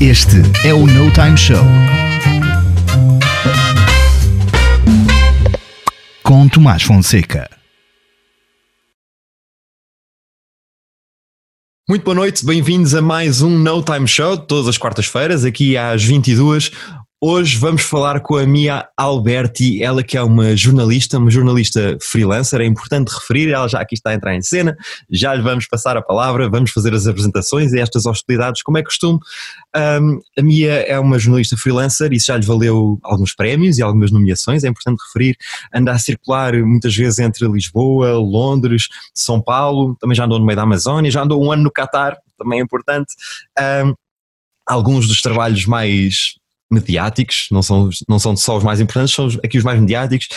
Este é o No Time Show. Com Tomás Fonseca. Muito boa noite, bem-vindos a mais um No Time Show, todas as quartas-feiras, aqui às 22 Hoje vamos falar com a Mia Alberti, ela que é uma jornalista, uma jornalista freelancer, é importante referir, ela já aqui está a entrar em cena, já lhe vamos passar a palavra, vamos fazer as apresentações e estas hostilidades, como é costume. Um, a Mia é uma jornalista freelancer, isso já lhe valeu alguns prémios e algumas nomeações, é importante referir, anda a circular muitas vezes entre Lisboa, Londres, São Paulo, também já andou no meio da Amazónia, já andou um ano no Catar, também é importante. Um, alguns dos trabalhos mais mediáticos, não são, não são só os mais importantes, são aqui os mais mediáticos.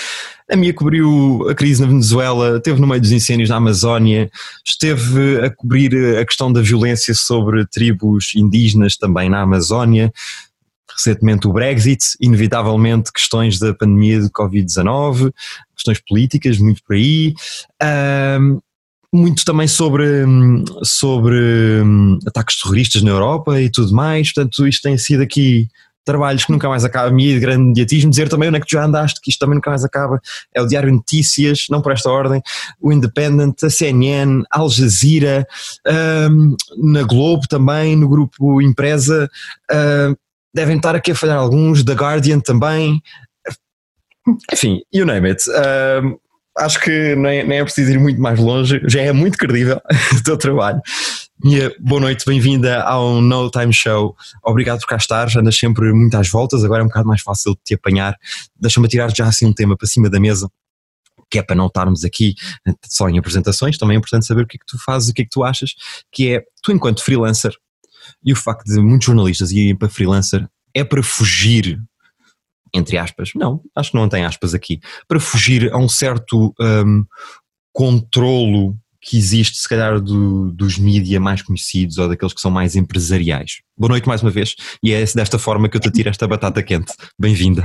A minha cobriu a crise na Venezuela, esteve no meio dos incêndios na Amazónia, esteve a cobrir a questão da violência sobre tribos indígenas também na Amazónia, recentemente o Brexit, inevitavelmente questões da pandemia de Covid-19, questões políticas, muito por aí. Um, muito também sobre, sobre hum, ataques terroristas na Europa e tudo mais, portanto isto tem sido aqui trabalhos que nunca mais acaba, a minha de grande mediatismo, dizer também onde é que tu já andaste, que isto também nunca mais acaba, é o Diário Notícias, não por esta ordem, o Independent, a CNN, Al Jazeera, um, na Globo também, no grupo Empresa, uh, devem estar aqui a falhar alguns, The Guardian também, enfim, you name it. Um, acho que nem, nem é preciso ir muito mais longe, já é muito credível o teu trabalho. Minha boa noite, bem-vinda ao No Time Show. Obrigado por cá estar, andas sempre muito às voltas, agora é um bocado mais fácil de te apanhar. Deixa-me tirar já assim um tema para cima da mesa, que é para não estarmos aqui só em apresentações, também é importante saber o que é que tu fazes, o que é que tu achas, que é, tu enquanto freelancer, e o facto de muitos jornalistas irem para freelancer, é para fugir entre aspas, não, acho que não tem aspas aqui, para fugir a um certo um, controlo que existe, se calhar, do, dos mídia mais conhecidos ou daqueles que são mais empresariais. Boa noite mais uma vez, e é desta forma que eu te tiro esta batata quente. Bem-vinda.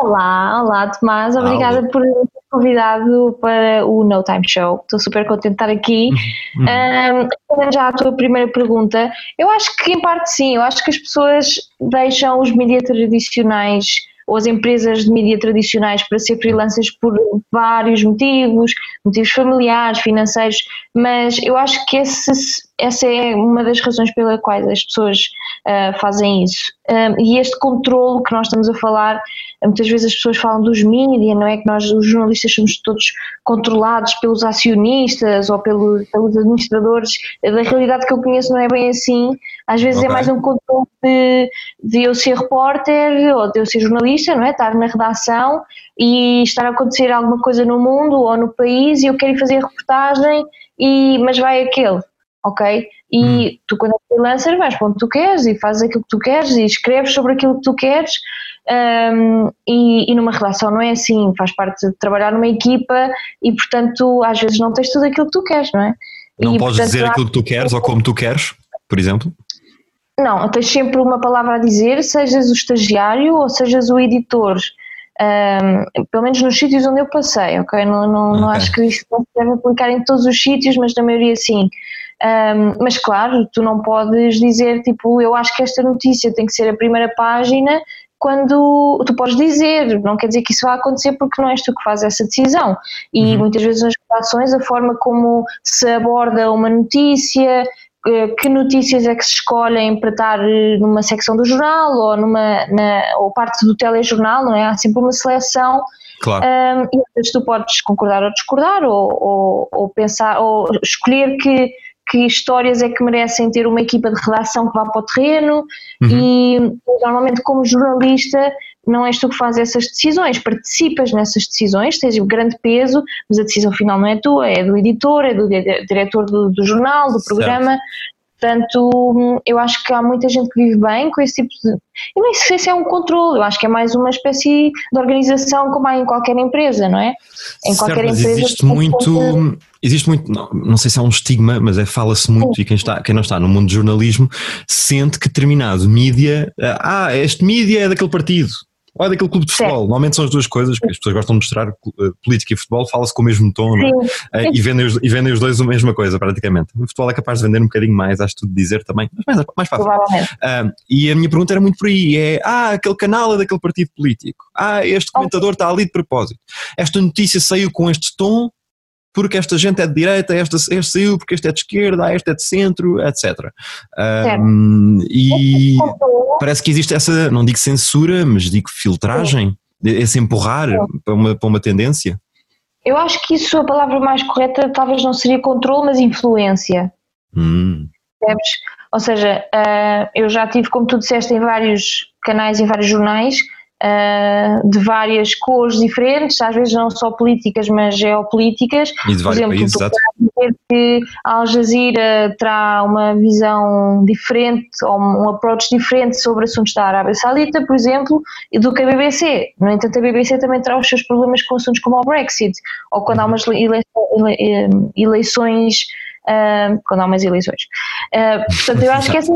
Olá, olá Tomás, obrigada olá. por ter convidado para o No Time Show. Estou super contente de estar aqui. Uhum. Um, já a tua primeira pergunta, eu acho que em parte sim, eu acho que as pessoas deixam os mídias tradicionais ou as empresas de mídia tradicionais para ser freelancers por vários motivos, motivos familiares, financeiros, mas eu acho que esse, essa é uma das razões pela quais as pessoas uh, fazem isso. Um, e este controle que nós estamos a falar, muitas vezes as pessoas falam dos mídias, não é que nós, os jornalistas, somos todos controlados pelos acionistas ou pelo, pelos administradores. Da realidade que eu conheço não é bem assim. Às vezes é okay. é mais um controle de, de eu ser repórter ou de eu ser jornalista, não é? Estar na redação e estar a acontecer alguma coisa no mundo ou no país e eu quero ir fazer reportagem, e, mas vai aquele ok? E hum. tu, quando é freelancer, vais para onde tu queres e fazes aquilo que tu queres e escreves sobre aquilo que tu queres. Um, e, e, numa relação não é assim, faz parte de trabalhar numa equipa e, portanto, às vezes não tens tudo aquilo que tu queres, não é? Não e, podes portanto, dizer aquilo que tu queres ou como tu queres, por exemplo? Não, tens sempre uma palavra a dizer, sejas o estagiário ou sejas o editor. Um, pelo menos nos sítios onde eu passei, ok? Não, não, okay. não acho que isto se deve aplicar em todos os sítios, mas na maioria sim. Um, mas claro, tu não podes dizer tipo, eu acho que esta notícia tem que ser a primeira página quando tu podes dizer, não quer dizer que isso vai acontecer porque não és tu que fazes essa decisão. E uhum. muitas vezes nas redações a forma como se aborda uma notícia, que notícias é que se escolhem para estar eh, numa secção do jornal ou numa na, ou parte do telejornal, não é? Há sempre uma seleção Claro. Um, e tu podes concordar ou discordar, ou, ou, ou, pensar, ou escolher que que histórias é que merecem ter uma equipa de redação que vá para o terreno uhum. e normalmente como jornalista não és tu que fazes essas decisões, participas nessas decisões, tens grande peso, mas a decisão final não é tua, é do editor, é do diretor do, do jornal, do programa, certo. Portanto, eu acho que há muita gente que vive bem com esse tipo de. Eu nem sei se é um controle, eu acho que é mais uma espécie de organização como há em qualquer empresa, não é? Em certo, qualquer empresa. Existe muito, existe muito, não, não, sei se há um estigma, mas é, fala-se muito, Sim. e quem, está, quem não está no mundo do jornalismo sente que determinado mídia, ah, este mídia é daquele partido, ou é daquele clube de futebol. Normalmente são as duas coisas, porque as pessoas gostam de mostrar uh, política e futebol, fala-se com o mesmo tom é? uh, e, vendem os, e vendem os dois a mesma coisa, praticamente. O futebol é capaz de vender um bocadinho mais, acho tudo dizer também, mas mais, mais fácil. Uh, e a minha pergunta era muito por aí: é ah, aquele canal é daquele partido político, ah, este comentador está ali de propósito. Esta notícia saiu com este tom porque esta gente é de direita, esta, este saiu porque este é de esquerda, este é de centro, etc. Um, e parece que existe essa, não digo censura, mas digo filtragem, esse empurrar para uma, para uma tendência. Eu acho que isso, a palavra mais correta, talvez não seria controle, mas influência. Hum. Ou seja, uh, eu já tive, como tu disseste, em vários canais, em vários jornais, uh, de várias cores diferentes, às vezes não só políticas, mas geopolíticas. E de vários Por exemplo, países, exato. dizer que a Al Jazeera terá uma visão diferente ou um approach diferente sobre assuntos da Arábia Saudita, por exemplo, do que a BBC. No entanto, a BBC também terá os seus problemas com assuntos como o Brexit, ou quando há umas eleições Uh, quando há umas eleições. Uh, portanto, eu acho que essa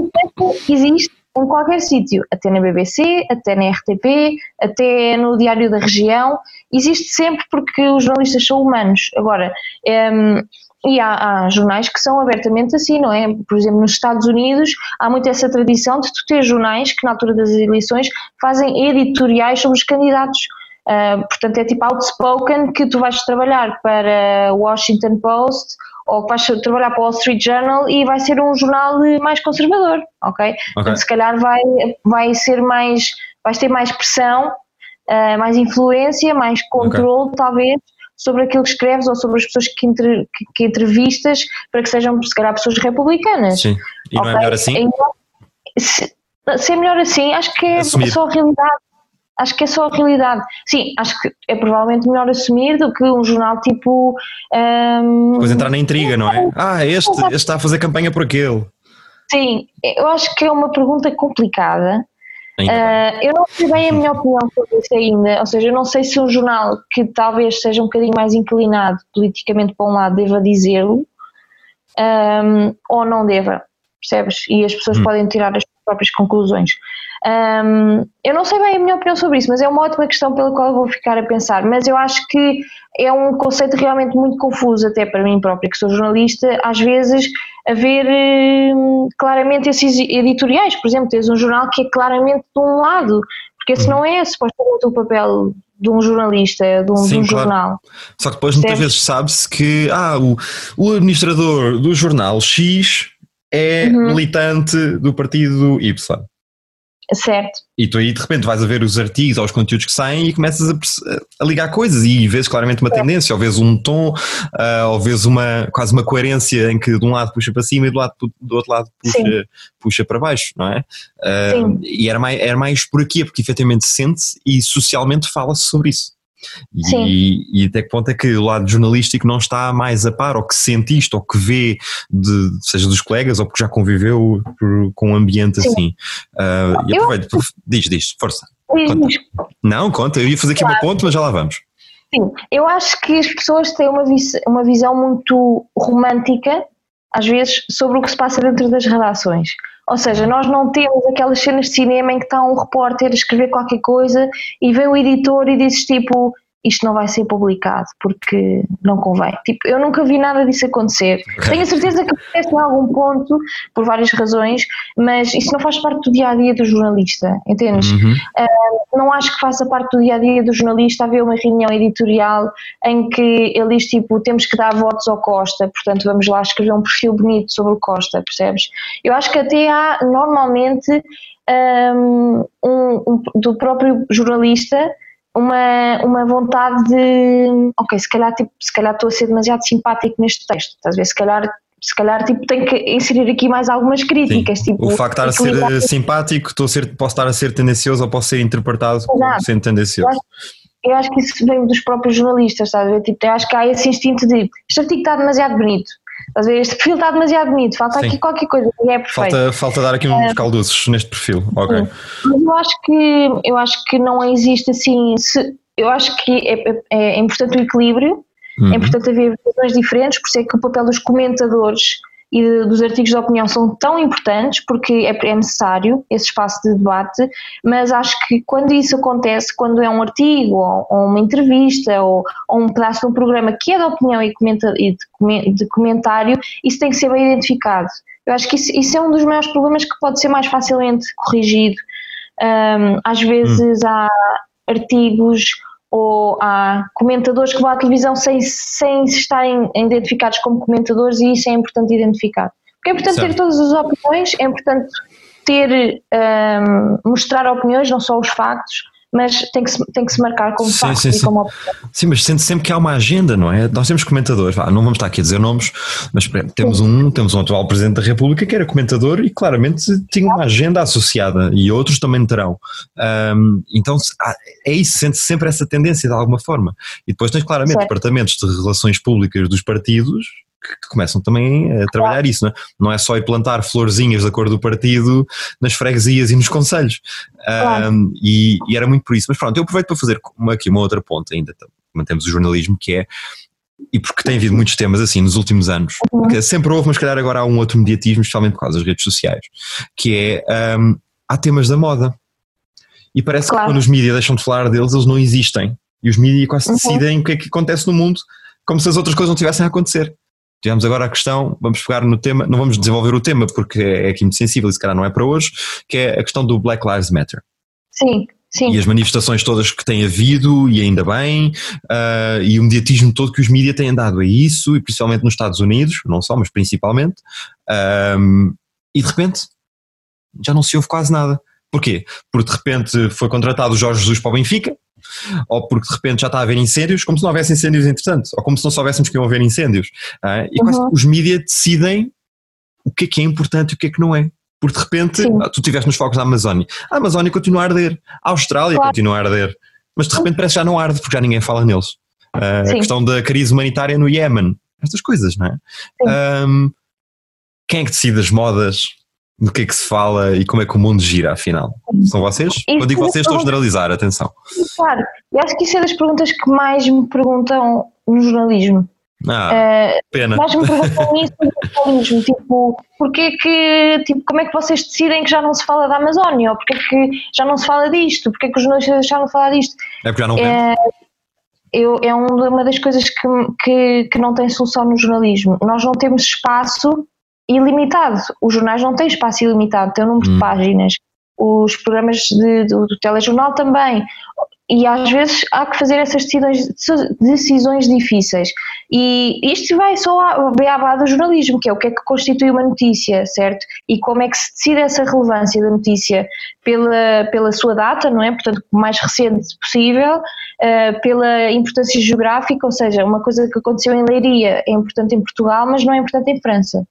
existe em qualquer sítio, até na BBC, até na RTP, até no Diário da Região, existe sempre porque os jornalistas são humanos. Agora, um, ehm, e há, há, jornais que são abertamente assim, não é? Por exemplo, nos Estados Unidos há muito essa tradição de tu ter jornais que na altura das eleições fazem editoriais sobre os candidatos. Uh, portanto, é tipo outspoken que tu vais trabalhar para Washington Post ou que vais trabalhar para o Wall Street Journal e vai ser um jornal mais conservador, ok? okay. Então, se calhar vai, vai ser mais, vais ter mais pressão, uh, mais influência, mais controle, okay. talvez, sobre aquilo que escreves ou sobre as pessoas que, entre, que, que entrevistas para que sejam, se calhar, pessoas republicanas. Sim, e okay? não é melhor assim? Então, se, se, é melhor assim, acho que é Assumir. só a realidade acho que é só a realidade. Sim, acho que é provavelmente melhor assumir do que um jornal tipo. Um, Depois entrar na intriga, não é? Ah, este, este está a fazer campanha por aquele. Sim, eu acho que é uma pergunta complicada. Uh, eu não sei bem a minha opinião sobre isso ainda, ou seja, eu não sei se um jornal que talvez seja um bocadinho mais inclinado politicamente para um lado deva dizê-lo um, ou não deva, percebes? E as pessoas hum. podem tirar as próprias conclusões. Um, eu não sei bem a minha opinião sobre isso, mas é uma ótima questão pela qual eu vou ficar a pensar. Mas eu acho que é um conceito realmente muito confuso, até para mim própria, que sou jornalista, às vezes haver hum, claramente esses editoriais. Por exemplo, tens um jornal que é claramente de um lado, porque esse não é supostamente o papel de um jornalista, de um, Sim, de um claro. jornal. Só que depois muitas vezes sabe-se que ah, o, o administrador do jornal X é uhum. militante do partido Y. Certo. E tu aí de repente vais a ver os artigos ou os conteúdos que saem e começas a, a ligar coisas e vês claramente uma tendência, ou vês um tom, uh, ou vês uma, quase uma coerência em que de um lado puxa para cima e do, lado, do outro lado puxa, puxa para baixo, não é? Uh, e era mais, era mais por aqui, porque efetivamente sente-se e socialmente fala-se sobre isso. E, e, até que ponto é que o lado jornalístico não está mais a par, ou que sente isto, ou que vê, de, seja dos colegas, ou porque já conviveu por, com um ambiente Sim. assim. Uh, e aproveito, eu... diz, diz, força. Conta. Não, conta, eu ia fazer aqui claro. uma ponta, mas já lá vamos. Sim, eu acho que as pessoas têm uma, vis uma visão muito romântica, às vezes, sobre o que se passa dentro das redações. Ou seja, nós não temos aquelas cenas de cinema em que está um repórter a escrever qualquer coisa e vem o editor e diz tipo isto não vai ser publicado porque não convém. Tipo, eu nunca vi nada disso acontecer. Tenho a certeza que acontece em algum ponto, por várias razões, mas isso não faz parte do dia a dia do jornalista, entendes? Uhum. Uh, não acho que faça parte do dia a dia do jornalista haver uma reunião editorial em que ele diz tipo, temos que dar votos ao Costa, portanto vamos lá escrever um perfil bonito sobre o Costa, percebes? Eu acho que até há normalmente um, um, do próprio jornalista uma, uma vontade de, ok, se calhar, tipo, se calhar estou a ser demasiado simpático neste texto, estás a ver? Se calhar, se calhar tipo, tenho que inserir aqui mais algumas críticas. Tipo, o facto de estar a ser simpático, estou a ser, posso estar a ser tendencioso ou posso ser interpretado como sendo tendencioso. Eu acho, eu acho, que isso vem dos próprios jornalistas, ver? Tipo, eu acho que há esse instinto de este artigo está demasiado bonito, A ver? Este perfil está demasiado bonito, falta Sim. aqui qualquer coisa e é perfeito. Falta, falta dar aqui uns é, calduços neste perfil, ok. Mas eu acho que, eu acho que não existe assim, se, eu acho que é, é, é importante o equilíbrio, é uhum. é importante haver visões diferentes, por isso é que o papel dos comentadores e de, dos artigos de opinião são tão importantes porque é, é, necessário esse espaço de debate, mas acho que quando isso acontece, quando é um artigo ou, ou uma entrevista ou, ou, um pedaço de um programa que é de opinião e, comenta, e de, de, comentário, isso tem que ser bem identificado. Eu acho que isso, isso, é um dos maiores problemas que pode ser mais facilmente corrigido. Um, às vezes hum. há artigos ou há comentadores que vão à televisão sem, sem estarem identificados como comentadores e isso é importante identificar. Porque é importante certo. ter todas as opiniões, é importante ter, um, mostrar opiniões, não só os factos, mas tem que se, tem que se marcar como sim, facto sim, e como opinião. Sim, mas sente sempre que há uma agenda, não é? Nós temos comentadores, não vamos estar aqui a dizer nomes, mas temos um, temos um atual Presidente da República que era comentador e claramente tinha uma agenda associada e outros também terão. Um, então é isso, sente -se sempre essa tendência de alguma forma. E depois tens claramente certo. departamentos de relações públicas dos partidos que começam também a trabalhar isso, não é? não é só ir plantar florzinhas da cor do partido nas freguesias e nos conselhos. Claro. Um, e, e, era muito por isso. Mas pronto, eu aproveito para fazer uma, aqui uma outra ponta ainda, mantemos o jornalismo, que é e porque tem havido muitos temas assim nos últimos anos, uhum. sempre houve, mas se calhar agora há um outro mediatismo, especialmente por causa das redes sociais, que é um, há temas da moda. E parece claro. que quando os mídias deixam de falar deles, eles não existem. E os mídias quase uhum. decidem o que é que acontece no mundo, como se as outras coisas não tivessem a acontecer. Tivemos agora a questão, vamos pegar no tema, não vamos desenvolver o tema porque é aqui muito sensível e se calhar não é para hoje, que é a questão do Black Lives Matter. Sim, sim. E as manifestações todas que têm havido, e ainda bem, uh, e o mediatismo todo que os mídias têm dado a isso, e principalmente nos Estados Unidos, não só, mas principalmente, um, e de repente já não se ouve quase nada. Porquê? Porque de repente foi contratado o Jorge Jesus para o Benfica, ou porque de repente já está a haver incêndios, como se não houvesse incêndios entretanto, ou como se não soubéssemos que iam haver incêndios. Ah, e uhum. os mídias decidem o que é que é importante e o que é que não é. Porque de repente, ah, tu estiveste nos focos da Amazónia, a Amazónia continua a arder, a Austrália claro. continua a arder, mas de repente parece que já não arde porque já ninguém fala neles. Uh, a questão da crise humanitária no Iémen, estas coisas, não é? Um, quem é que decide as modas? Do que é que se fala e como é que o mundo gira, afinal? São vocês? Isso Quando digo vocês, estou a generalizar, atenção. Claro, eu acho que isso é das perguntas que mais me perguntam no jornalismo. Ah, uh, pena. Mais me perguntam isso no jornalismo, tipo, porquê que, tipo, como é que vocês decidem que já não se fala da Amazónia? Ou porquê que já não se fala disto? Porquê que os jornalistas deixaram de falar disto? É porque já não é, eu, é uma das coisas que, que, que não tem solução no jornalismo. Nós não temos espaço ilimitado. Os jornais não têm espaço ilimitado, têm um número hum. de páginas. Os programas de, do, do, telejornal também. E às vezes há que fazer essas decisões, decisões difíceis. E isto vai só à beabá do jornalismo, que é o que é que constitui uma notícia, certo? E como é que se decide essa relevância da notícia pela, pela sua data, não é? Portanto, o mais recente possível, uh, pela importância geográfica, ou seja, uma coisa que aconteceu em Leiria é importante em Portugal, mas não é importante em França.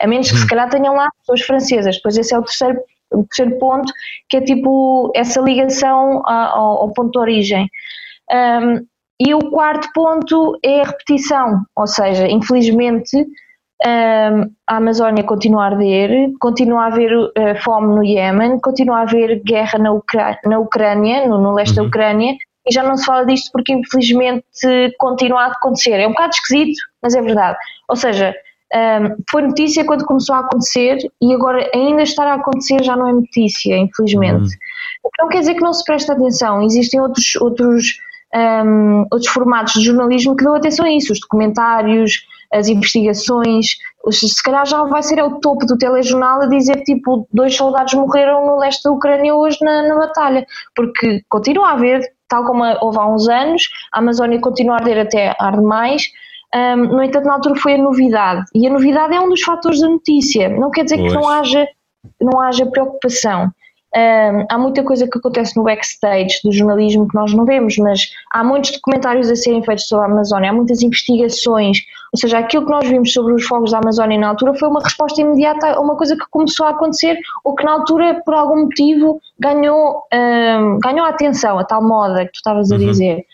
A menos que se uhum. calhar tenham lá pessoas francesas. Depois esse é o terceiro, o terceiro ponto, que é tipo essa ligação ao, ao ponto de origem. Um, e o quarto ponto é a repetição, ou seja, infelizmente um, a Amazónia continua a arder, continua a haver uh, fome no Iémen, continua a haver guerra na, Ucrânia, na Ucrânia no, no leste uhum. da Ucrânia, e já não se fala disto porque infelizmente continua a acontecer. É um bocado esquisito, mas é verdade. Ou seja, um, foi notícia quando começou a acontecer e agora ainda estar a acontecer já não é notícia, infelizmente. Uhum. Não quer dizer que não se preste atenção, existem outros, outros, um, outros formatos de jornalismo que dão atenção a isso, os documentários, as investigações, se calhar já vai ser o topo do telejornal a dizer tipo dois soldados morreram no leste da Ucrânia hoje na, na batalha, porque continua a haver, tal como houve há uns anos, a Amazónia continua a arder até arde mais, um, no entanto, na altura foi a novidade. E a novidade é um dos fatores da notícia. Não quer dizer pois. que não haja, não haja preocupação. Um, há muita coisa que acontece no backstage do jornalismo que nós não vemos, mas há muitos documentários a serem feitos sobre a Amazónia, há muitas investigações, ou seja, aquilo que nós vimos sobre os fogos da Amazónia na altura foi uma resposta imediata a uma coisa que começou a acontecer ou que na altura, por algum motivo, ganhou, um, ganhou a atenção, a tal moda que tu estavas a uhum. dizer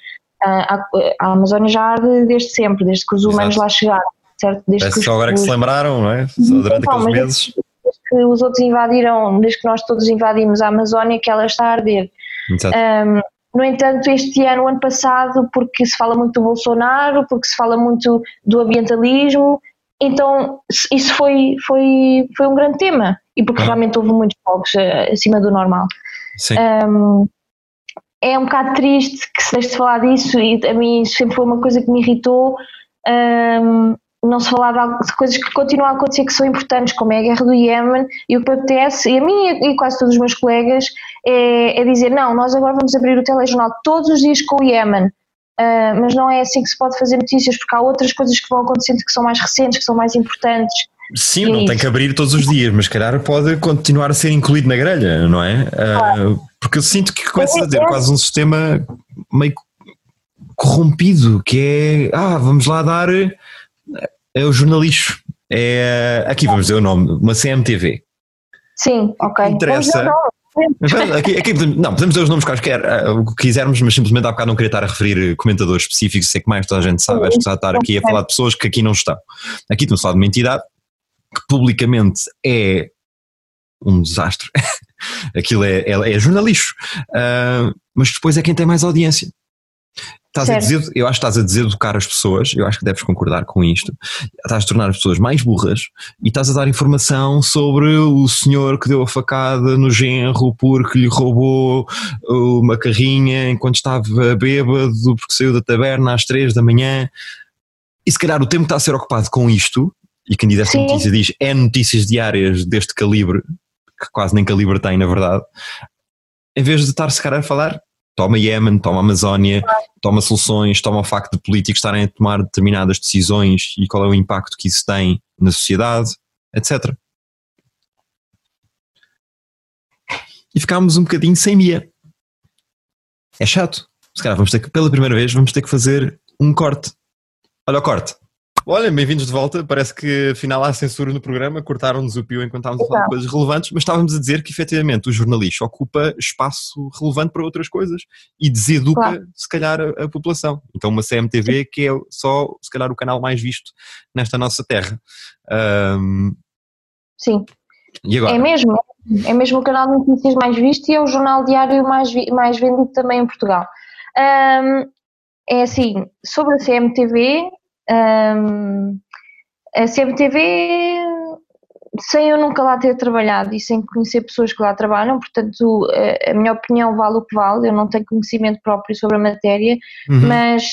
a, a Amazónia já arde desde sempre, desde que os humanos Exato. lá chegaram, certo? Desde Parece que só agora que se lembraram, não é? Só durante então, aqueles meses. Desde que os outros invadiram, desde que nós todos invadimos a Amazónia, que ela está a arder. Exato. Um, no entanto, este ano, ano passado, porque se fala muito do Bolsonaro, porque se fala muito do ambientalismo, então isso foi, foi, foi um grande tema e porque ah. realmente houve muitos fogos uh, acima do normal. Sim. Um, é um bocado triste que se deixe de falar disso e a mim sempre foi uma coisa que me irritou um, não se falar de coisas que continuam a acontecer que são importantes, como é a guerra do Iémen, e o que acontece, e a mim e quase todos os meus colegas, é, é dizer, não, nós agora vamos abrir o telejornal todos os dias com o Iémen, uh, mas não é assim que se pode fazer notícias, porque há outras coisas que vão acontecendo que são mais recentes, que são mais importantes. Sim, não é tem que abrir todos os dias, mas calhar pode continuar a ser incluído na grelha, não é? Uh, porque eu sinto que começa a ter é, quase um sistema meio corrompido, que é, ah, vamos lá dar é o jornalista. É, aqui vamos dizer o nome, uma CMTV. Sim, ok. Interessa. Aqui, aqui, não, podemos dizer os nomes quaisquer, eh, o que quisermos, mas simplesmente há bocado não queria estar a referir comentadores específicos, sei que mais toda a gente sabe, acho que está a estar aqui a falar de pessoas que aqui não estão. Aqui estamos a falar de uma entidade que publicamente é um desastre. Aquilo é, é, é jornalismo, uh, mas depois é quem tem mais audiência. Estás a dizer, eu acho que estás a deseducar as pessoas, eu acho que deves concordar com isto. Estás a tornar as pessoas mais burras e estás a dar informação sobre o senhor que deu a facada no genro porque lhe roubou uma carrinha enquanto estava bêbado porque saiu da taberna às três da manhã. E se calhar o tempo está a ser ocupado com isto, e quem diz esta notícia diz é notícias diárias deste calibre, que quase nem calibre tem na verdade, em vez de estar se calhar a falar toma Iémen, toma Amazónia, toma soluções, toma o facto de políticos estarem a tomar determinadas decisões e qual é o impacto que isso tem na sociedade, etc. E ficámos um bocadinho sem Mia. É chato. Se calhar vamos ter que, pela primeira vez, vamos ter que fazer um corte. Olha o corte. Olha, bem-vindos de volta. Parece que afinal há censura no programa, cortaram-nos o pio enquanto estávamos a falar de coisas relevantes, mas estávamos a dizer que efetivamente o jornalista ocupa espaço relevante para outras coisas e deseduca, claro. se calhar, a, a, população. Então, uma CMTV que é só, se calhar, o canal mais visto nesta nossa terra. Um... Sim. E agora? É mesmo, é mesmo o canal de notícias mais visto e é o jornal diário mais, mais vendido também em Portugal. Um, é assim, sobre a CMTV, um, a CMTV, sem eu nunca lá ter trabalhado e sem conhecer pessoas que lá trabalham, portanto, a, minha opinião vale o que vale, eu não tenho conhecimento próprio sobre a matéria, uhum. mas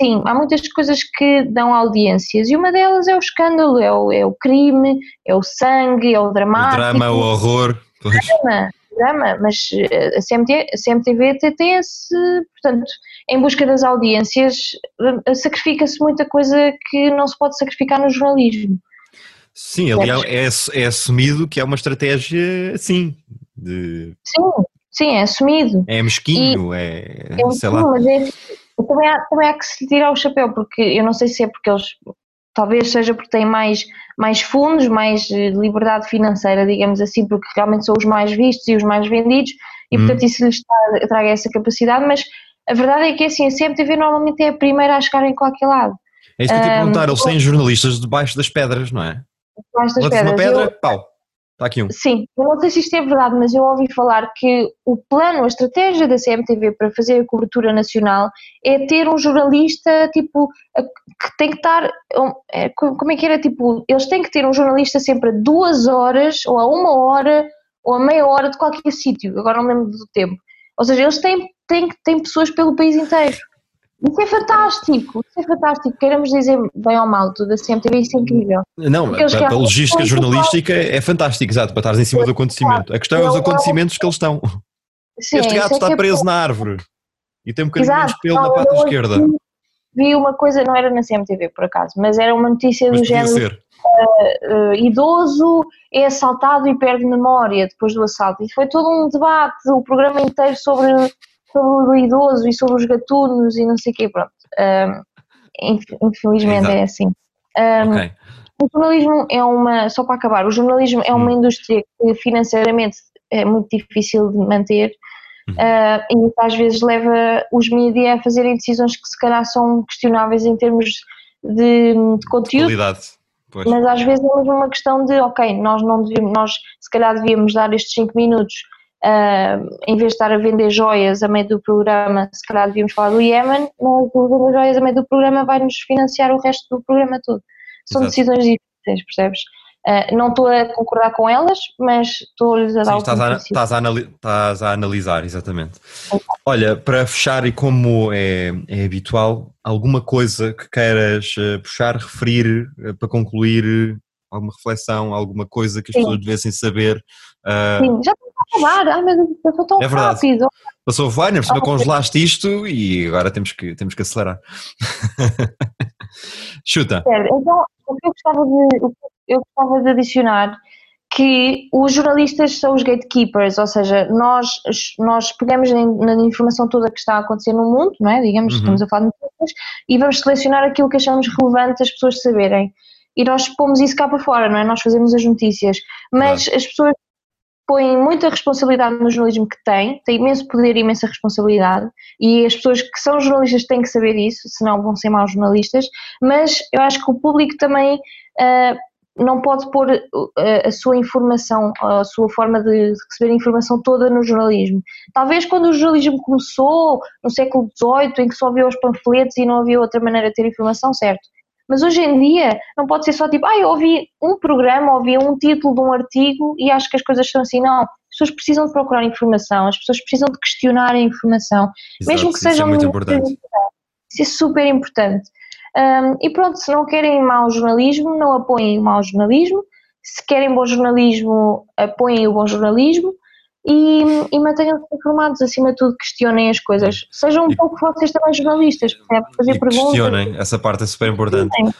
sim, há muitas coisas que dão audiências e uma delas é o escândalo, é o, é o crime, é o sangue, é o dramático. O drama, o horror. Pois. Drama, drama, mas eh, a, CMT, a CMTV tem esse, portanto, em busca das audiências, eh, sacrifica-se muita coisa que não se pode sacrificar no jornalismo. Sim, aliás, é, é assumido que é uma estratégia assim. De... Sim, sim, é assumido. É mesquinho, e, é, é sei lá. Mas é, também, há, também há que se tirar o chapéu, porque eu não sei se é porque eles talvez seja porque têm mais, mais fundos, mais eh, liberdade financeira, digamos assim, porque realmente são os mais vistos e os mais vendidos, e hum. portanto isso lhes traga essa capacidade, mas a verdade é que assim, a CMTV normalmente é a primeira a chegar em qualquer lado. É isso que eu te perguntar, eles têm jornalistas debaixo das pedras, não é? Debaixo das pedras. uma pedra, eu, pau. Está aqui um. Sim, eu não sei se isto é verdade, mas eu ouvi falar que o plano, a estratégia da CMTV para fazer a cobertura nacional é ter um jornalista tipo que tem que estar. É, como é que era? Tipo, eles têm que ter um jornalista sempre a duas horas, ou a uma hora, ou a meia hora de qualquer sítio. Agora não lembro do tempo. Ou seja, eles têm, têm, têm pessoas pelo país inteiro. Isso é fantástico, isso é fantástico. Queremos dizer bem ou mal tudo da CMTV, isso é incrível. Não, a, a logística jornalística é fantástica, exato, para estar em cima do acontecimento. A questão é os acontecimentos que eles estão. Sim, este gato é está é preso na árvore e tem um bocadinho exato, de pelo na pata esquerda. Vi uma coisa, não era na CMTV por acaso, mas era uma notícia mas do género. Uh, uh, idoso é assaltado e perde memória depois do assalto. E foi todo um debate, o programa inteiro sobre sobre o idoso e sobre os gatunos e não sei o quê, pronto. Um, infelizmente Exato. é assim. Um, okay. O jornalismo é uma, só para acabar, o jornalismo é uma hum. indústria que financeiramente é muito difícil de manter uh, e às vezes leva os mídias a fazerem decisões que se calhar são questionáveis em termos de, de conteúdo. Pois. Mas às vezes é mesmo uma questão de, ok, nós não devíamos, nós se calhar devíamos dar estes 5 minutos Uh, em vez de estar a vender joias a meio do programa, se calhar devíamos falar do Iémen, mas o vender joias a meio do programa vai nos financiar o resto do programa todo. São Exato. decisões jornalistas, percebes? Uh, não estou a concordar com elas, mas estou-lhes a dar Sim, o estás a, estás, a estás a analisar, exatamente. Olha, para fechar e como é, é habitual, alguma coisa que queiras uh, puxar, referir, uh, para concluir, alguma reflexão, alguma coisa que as Sim. pessoas devessem saber? Sim, já estou a acabar, ah, mas passou tão é verdade. rápido. Passou o ainda por cima congelaste isto e agora temos que, temos que acelerar. Chuta. Então, o que eu gostava de, eu gostava de adicionar que os jornalistas são os gatekeepers, ou seja, nós, nós pegamos na informação toda que está a acontecer no mundo, não é? Digamos, uhum. estamos a falar de notícias, e vamos selecionar aquilo que achamos relevante as pessoas saberem. E nós pomos isso cá para fora, não é? Nós fazemos as notícias. Mas claro. as pessoas põem muita responsabilidade no jornalismo que têm, têm imenso poder e imensa responsabilidade, e as pessoas que são jornalistas têm que saber isso, senão vão ser maus jornalistas, mas eu acho que o público também uh, não pode pôr a, a sua informação, a sua forma de receber a informação toda no jornalismo. Talvez quando o jornalismo começou, no século XVIII, em que só havia os panfletos e não havia outra maneira de ter informação, certo. Mas hoje em dia não pode ser só tipo, ah, eu ouvi um programa, ouvi um título de um artigo e acho que as coisas são assim. Não, as pessoas precisam de procurar informação, as pessoas precisam de questionar a informação, Exato, mesmo que seja é muito importante. Isso é super importante. Um, e pronto, se não querem mau jornalismo, não apoiem o mau jornalismo. Se querem bom jornalismo, apoiem o bom jornalismo e, e mantenham-se informados, acima de tudo, questionem as coisas. Sejam um e, pouco vocês também jornalistas, percebe? Fazer perguntas. Questionem, essa parte é super importante. Sim.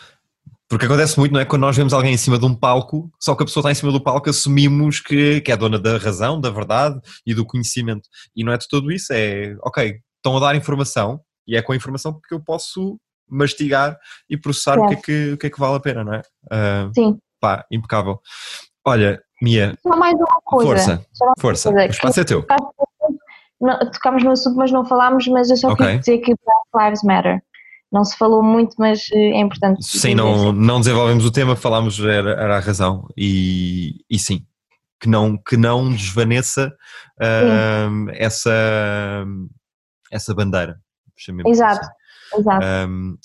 Porque acontece muito, não é? Quando nós vemos alguém em cima de um palco, só que a pessoa está em cima do palco, assumimos que, que é dona da razão, da verdade e do conhecimento. E não é de tudo isso, é ok, estão a dar informação e é com a informação que eu posso mastigar e processar o que, é que, o que é que vale a pena, não é? Uh, Sim. Pá, impecável. Olha, Mia. Só mais uma coisa. Força, força. Coisa. O espaço é teu. tocámos no assunto, mas não falámos, mas eu só okay. queria dizer que Black Lives Matter. Não se falou muito, mas eh, é importante. Sim, não, não desenvolvemos o tema, falámos, era, era a razão. E, e sim, que não, que não desvaneça uh, essa, essa bandeira. Exato. Assim. Exato. Um,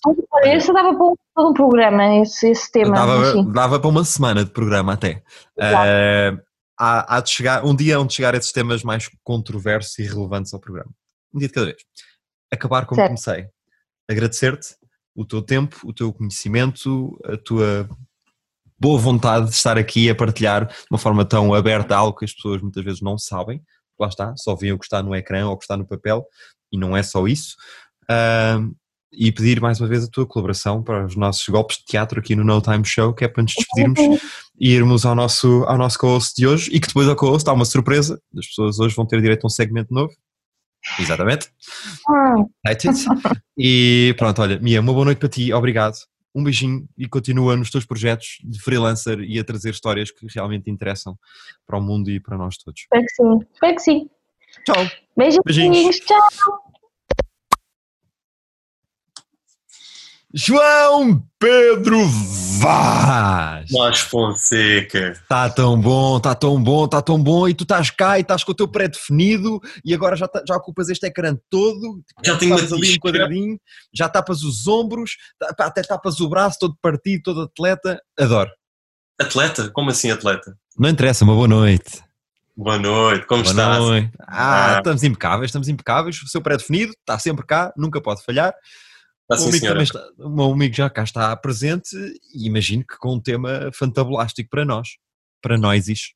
esse dava para um, um programa, esse, esse tema. Dava, dava, para uma semana de programa até. Uh, há, há, de chegar, um dia onde chegar esses temas mais controversos e relevantes ao programa. Um dia de cada vez. Acabar como certo. comecei. Agradecer-te o teu tempo, o teu conhecimento, a tua boa vontade de estar aqui a partilhar de uma forma tão aberta algo que as pessoas muitas vezes não sabem. Lá está, só veem o que está no ecrã ou o que está no papel e não é só isso. Uh, e pedir mais uma vez a tua colaboração para os nossos golpes de teatro aqui no No Time Show, que é para nos despedirmos e irmos ao nosso, ao nosso co-host de hoje e que depois ao co-host há uma surpresa, as pessoas hoje vão ter direito a um segmento novo. Exatamente. e pronto, olha, Mia, uma boa noite para ti, obrigado. Um beijinho e continua nos teus projetos de freelancer e a trazer histórias que realmente interessam para o mundo e para nós todos. Espero que sim, espero que sim. Tchau. Beijinhos. Beijinhos. Tchau. João Pedro Vaz. Mas Fonseca. Está tão bom, está tão bom, está tão bom. E tu estás cá e estás com o teu pré-definido e agora já, tá, já ocupas este ecrã todo. Já tenho ali um quadradinho, já tapas os ombros, até tapas o braço todo partido, todo atleta. Adoro. Atleta? Como assim atleta? Não interessa, uma boa noite. Boa noite, como boa estás? Noite. Ah, ah, estamos impecáveis, estamos impecáveis. O seu pré-definido está sempre cá, nunca pode falhar. Ah, sim, o, amigo está, o meu amigo já cá está presente e imagino que com um tema fantabulástico para nós, para nós isso.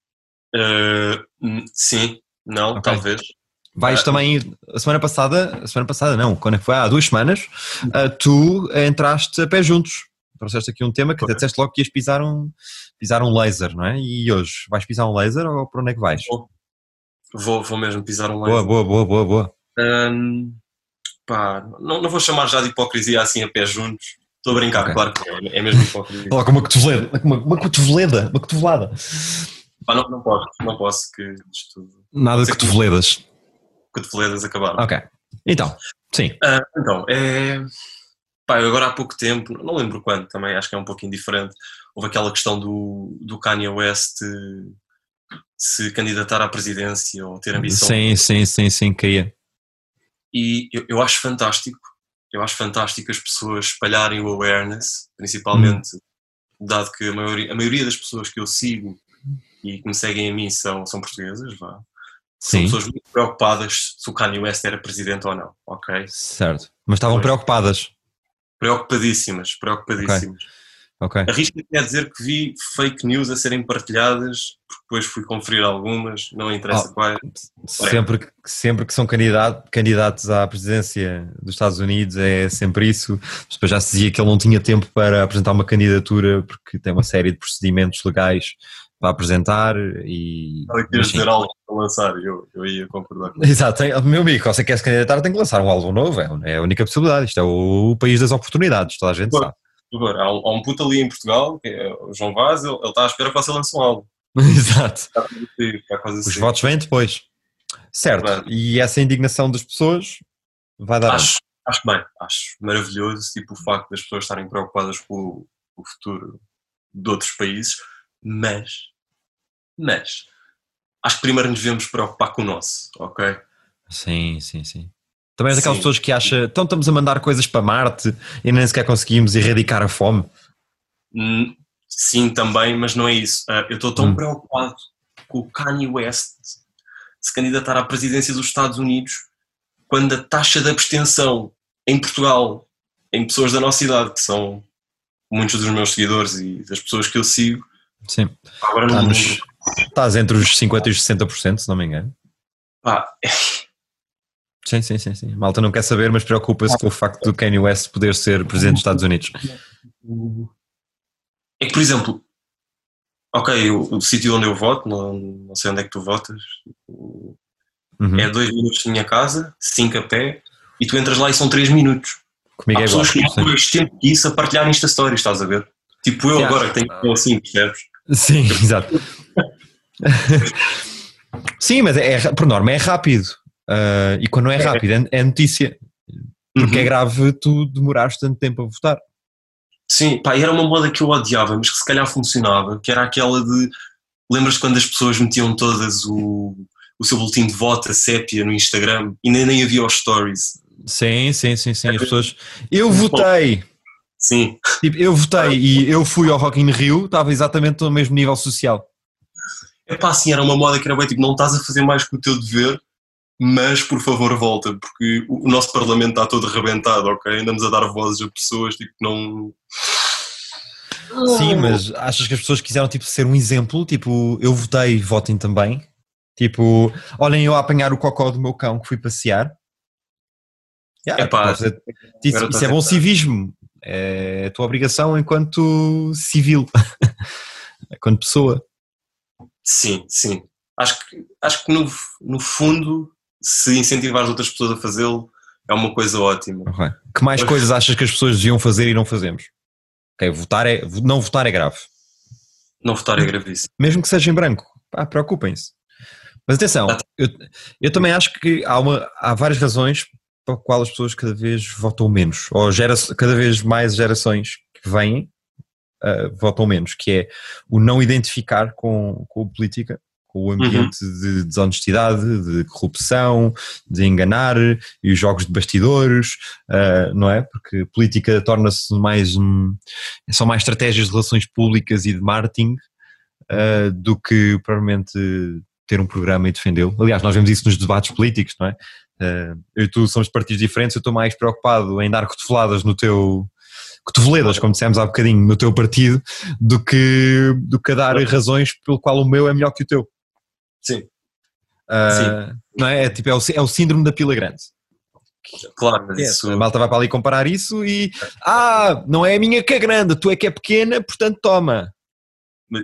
Uh, sim, não, okay. talvez. Vais uh, também, a semana passada, a semana passada não, quando é foi? Há duas semanas, uh, tu entraste a pé juntos. Trouxeste aqui um tema que okay. até disseste logo que ias pisar um, pisar um laser, não é? E hoje, vais pisar um laser ou para onde é que vais? Vou, vou, vou mesmo pisar um laser. Boa, boa, boa, boa, boa. Um, pá, não, não vou chamar já de hipocrisia assim a pé juntos. Estou a brincar, okay. claro que é, é mesmo hipocrisia. Com uma cotoveleda, uma, uma cotoveleda, uma cotovelada. Pá, não, não posso, não posso que isto... Nada de cotoveledas. Que... Cotoveledas acabaram. Ok. Então, sim. Uh, então, é... Pá, agora há pouco tempo, não lembro quando também, acho que é um pouquinho diferente, houve aquela questão do, do Kanye West se candidatar à presidência ou ter ambição. Sim, sim, sim, sim, caía. E eu, eu, acho fantástico, eu acho fantástico as pessoas espalharem o awareness, principalmente hum. dado que a maioria, a maioria das pessoas que eu sigo e que me seguem a mim são, são portuguesas, vá. São Sim. pessoas muito preocupadas se o Kanye West era presidente ou não, ok? Certo. Mas estavam Pois. preocupadas. Preocupadíssimas, preocupadíssimas. Ok. Arrisco-me a dizer que vi fake news a serem partilhadas, depois fui conferir algumas, não interessa Oh. quais. Sempre, que- sempre que são candidato, candidatos à presidência dos Estados Unidos é sempre isso. Depois já se dizia que ele não tinha tempo para apresentar uma candidatura porque tem uma série de procedimentos legais para apresentar e. Mas sim. dizer algo para lançar, eu, eu ia concordar. Exato, tem- meu amigo, você quer se candidatar, tem que lançar um álbum novo, é, é a única possibilidade. Isto é o país das oportunidades, toda a gente Pois. sabe. Agora, há um, há um puto ali em Portugal, que é o João Vaz, ele, ele está à espera que você lance um álbum. Exato. Está quase a sair, está quase a Os votos vêm depois. Certo. E essa indignação das pessoas vai dar. Acho, acho bem, acho maravilhoso tipo, o facto das pessoas estarem preocupadas com o, o futuro de outros países, mas, mas, acho que primeiro nos devemos preocupar com o nosso, ok? Sim, sim, sim. Também és daquelas Sim. pessoas que acham, então estamos a mandar coisas para Marte e nem sequer conseguimos erradicar a fome. Hum, Sim, também, mas não é isso. Ah, Eu estou tão Hum. preocupado com o Kanye West se candidatar à presidência dos Estados Unidos quando a taxa de abstenção em Portugal, em pessoas da nossa idade, que são muitos dos meus seguidores e das pessoas que eu sigo, Sim. agora não estás entre os 50% e os 60%, se não me engano. Pá, Sim, sim, sim, sim. Malta não quer saber, mas preocupa-se com o facto do Kanye West poder ser presidente dos Estados Unidos. É que, por exemplo, ok, o, o sítio onde eu voto, não, não sei onde é que tu votas, Uhum. é dois minutos da minha casa, cinco a pé, e tu entras lá e são três minutos. Comigo Há é igual. pessoas que Sim. têm mais tempo que isso a partilhar Insta Stories, estás a ver? Tipo eu Yeah. agora que tenho que assim, percebes? Sim, exato. Sim, mas é, é- por norma é rápido. Ah, e quando não é rápido, é, é notícia. Porque é Uhum. grave tu demorares tanto tempo a votar. Sim, pá, e era uma moda que eu odiava, mas que se calhar funcionava, que era aquela de. Lembras quando as pessoas metiam todas o, o seu boletim de voto, a sépia, no Instagram, e nem, nem havia os stories. Sim, sim, sim, sim. As pessoas. Eu votei! Sim, Tipo, eu votei e eu fui ao Rock in Rio, estava exatamente no mesmo nível social. é pá, assim, era uma moda que era bem tipo, não estás a fazer mais que o teu dever, mas por favor volta, porque o, nosso parlamento está todo arrebentado, ok? Andamos a dar vozes a pessoas tipo, que não. Sim, mas achas que as pessoas quiseram tipo, ser um exemplo? Tipo, eu votei, votem também. Tipo, olhem eu a apanhar o cocó do meu cão que fui passear. Yeah, Epá, isso, isso é bom civismo. É a tua obrigação enquanto civil, enquanto pessoa. Sim, sim. Acho que, acho que no, no fundo, se incentivar as outras pessoas a fazê-lo, é uma coisa ótima. Ok. Que mais Pois. coisas achas que as pessoas deviam fazer e não fazemos? Ok, votar é, não votar é grave. Não votar é gravíssimo. mesmo que seja em branco, pá, preocupem-se. Mas atenção, eu, eu também acho que há, uma, há várias razões para qual as pessoas cada vez votam menos, ou gera, cada vez mais gerações que vêm ah, votam menos, que é o não identificar com, com a política, o ambiente de desonestidade, de corrupção, de enganar e os jogos de bastidores, ah, não é? Porque política torna-se mais. hum, são mais estratégias de relações públicas e de marketing uh, do que provavelmente ter um programa e defendê-lo. Aliás, nós vemos isso nos debates políticos, não é? Uh, eu e tu somos partidos diferentes, eu estou mais preocupado em dar cotoveladas no teu cotoveledas, como dissemos há bocadinho, no teu partido, do que, do que a dar razões pelo qual o meu é melhor que o teu. Sim, Uh, Não é? É, tipo, é, o, é o síndrome da pila grande. claro, mas É, isso. A malta vai para ali comparar isso e ah, não é a minha que é grande, tu é que é pequena, portanto toma.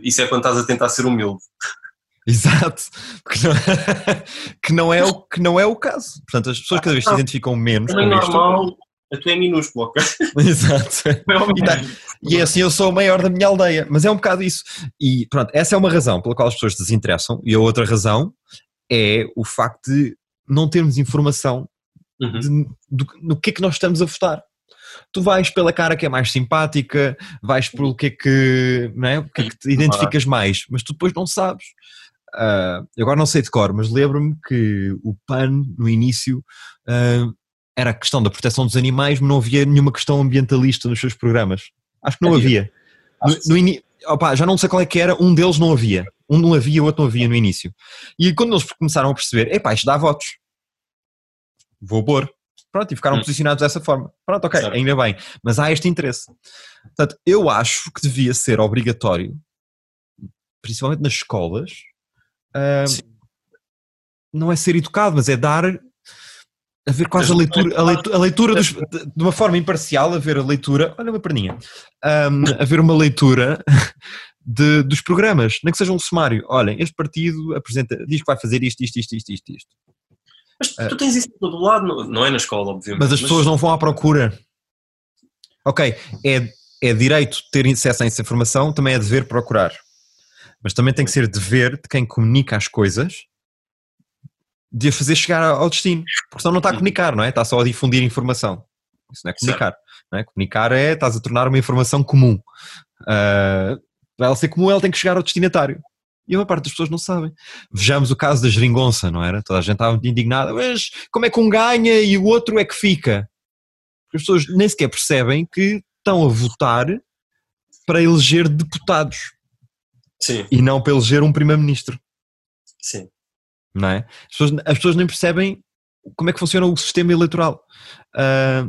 Isso é quando estás a tentar ser humilde. Exato, que não, que não é o, que não é o caso. Portanto, as pessoas cada vez se identificam menos Também com isto. normal, a tua é minúsculo, ok? Exato. E, tá- e é assim, eu sou o maior da minha aldeia, mas é um bocado isso. E pronto, essa é uma razão pela qual as pessoas desinteressam, e a outra razão é o facto de não termos informação Uhum. de, do, no que é que nós estamos a votar. Tu vais pela cara que é mais simpática, vais pelo que é que, não é? O que é que te identificas mais, mas tu depois não sabes. Eu agora não sei de cor, mas lembro-me que o PAN, no início, ah, era a questão da proteção dos animais, mas não havia nenhuma questão ambientalista nos seus programas. Acho que não Havia. No, no opa, já não sei qual é que era, um deles não havia. Um não havia, o outro não havia no início. E quando eles começaram a perceber, epá, isto dá votos. Vou pôr. Pronto, e ficaram Hum. posicionados dessa forma. Pronto, ok, Certo. ainda bem. Mas há este interesse. Portanto, eu acho que devia ser obrigatório, principalmente nas escolas, ah, não é ser educado, mas é dar a ver quase a Mas- leitura, a leitura, a leitura dos- de de uma forma imparcial, a ver a leitura, olha uma perninha, Ahm, a ver uma leitura de- dos programas, nem que seja um sumário. Olhem, este partido apresenta, diz que vai fazer isto, isto, isto, isto, isto, isto. Mas tu tens isso em todo lado, não- não é na escola, obviamente. Mas as pessoas não vão à procura. Ok, é, é direito ter acesso a essa informação, também é dever procurar. Mas também tem que ser dever de quem comunica as coisas de a fazer chegar ao destino. Porque senão não está a comunicar, não é? Está só a difundir informação. Isso não é comunicar. Não é? Comunicar é estás a tornar uma informação comum. Ah, para ela ser comum, ela tem que chegar ao destinatário. E a maior parte das pessoas não sabem. Vejamos o caso da geringonça, não era? Toda a gente estava muito indignada. Mas como é que um ganha e o outro é que fica? Porque As pessoas nem sequer percebem que estão a votar para eleger deputados Sim, e não para eleger um primeiro-ministro, sim. Não é? As pessoas, as pessoas nem percebem como é que funciona o sistema eleitoral. Ah,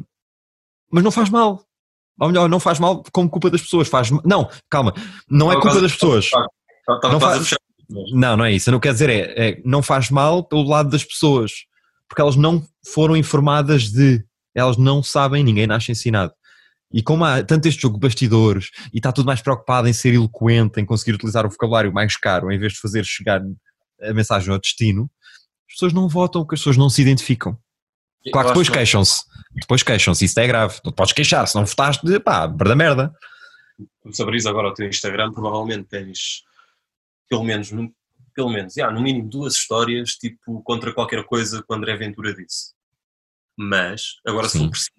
mas não faz mal. Ou melhor, não faz mal como culpa das pessoas. Faz, não, calma, não é culpa das pessoas. Não faz-. Não, não é isso. Eu não quero dizer é, é, não faz mal pelo lado das pessoas, porque elas não foram informadas de, elas não sabem, ninguém nasce ensinado. E como há tanto este jogo de bastidores e está tudo mais preocupado em ser eloquente, em conseguir utilizar o vocabulário mais caro, em vez de fazer chegar a mensagem ao destino, as pessoas não votam porque as pessoas não se identificam. Claro que depois queixam-se. Depois queixam-se, isso é grave. Não te podes queixar, se não votaste, pá, perda merda. Se abris agora o teu Instagram, provavelmente tens pelo menos, pelo menos, yeah, no mínimo duas histórias, tipo, contra qualquer coisa que o André Ventura disse. Mas, agora se Sim. preciso,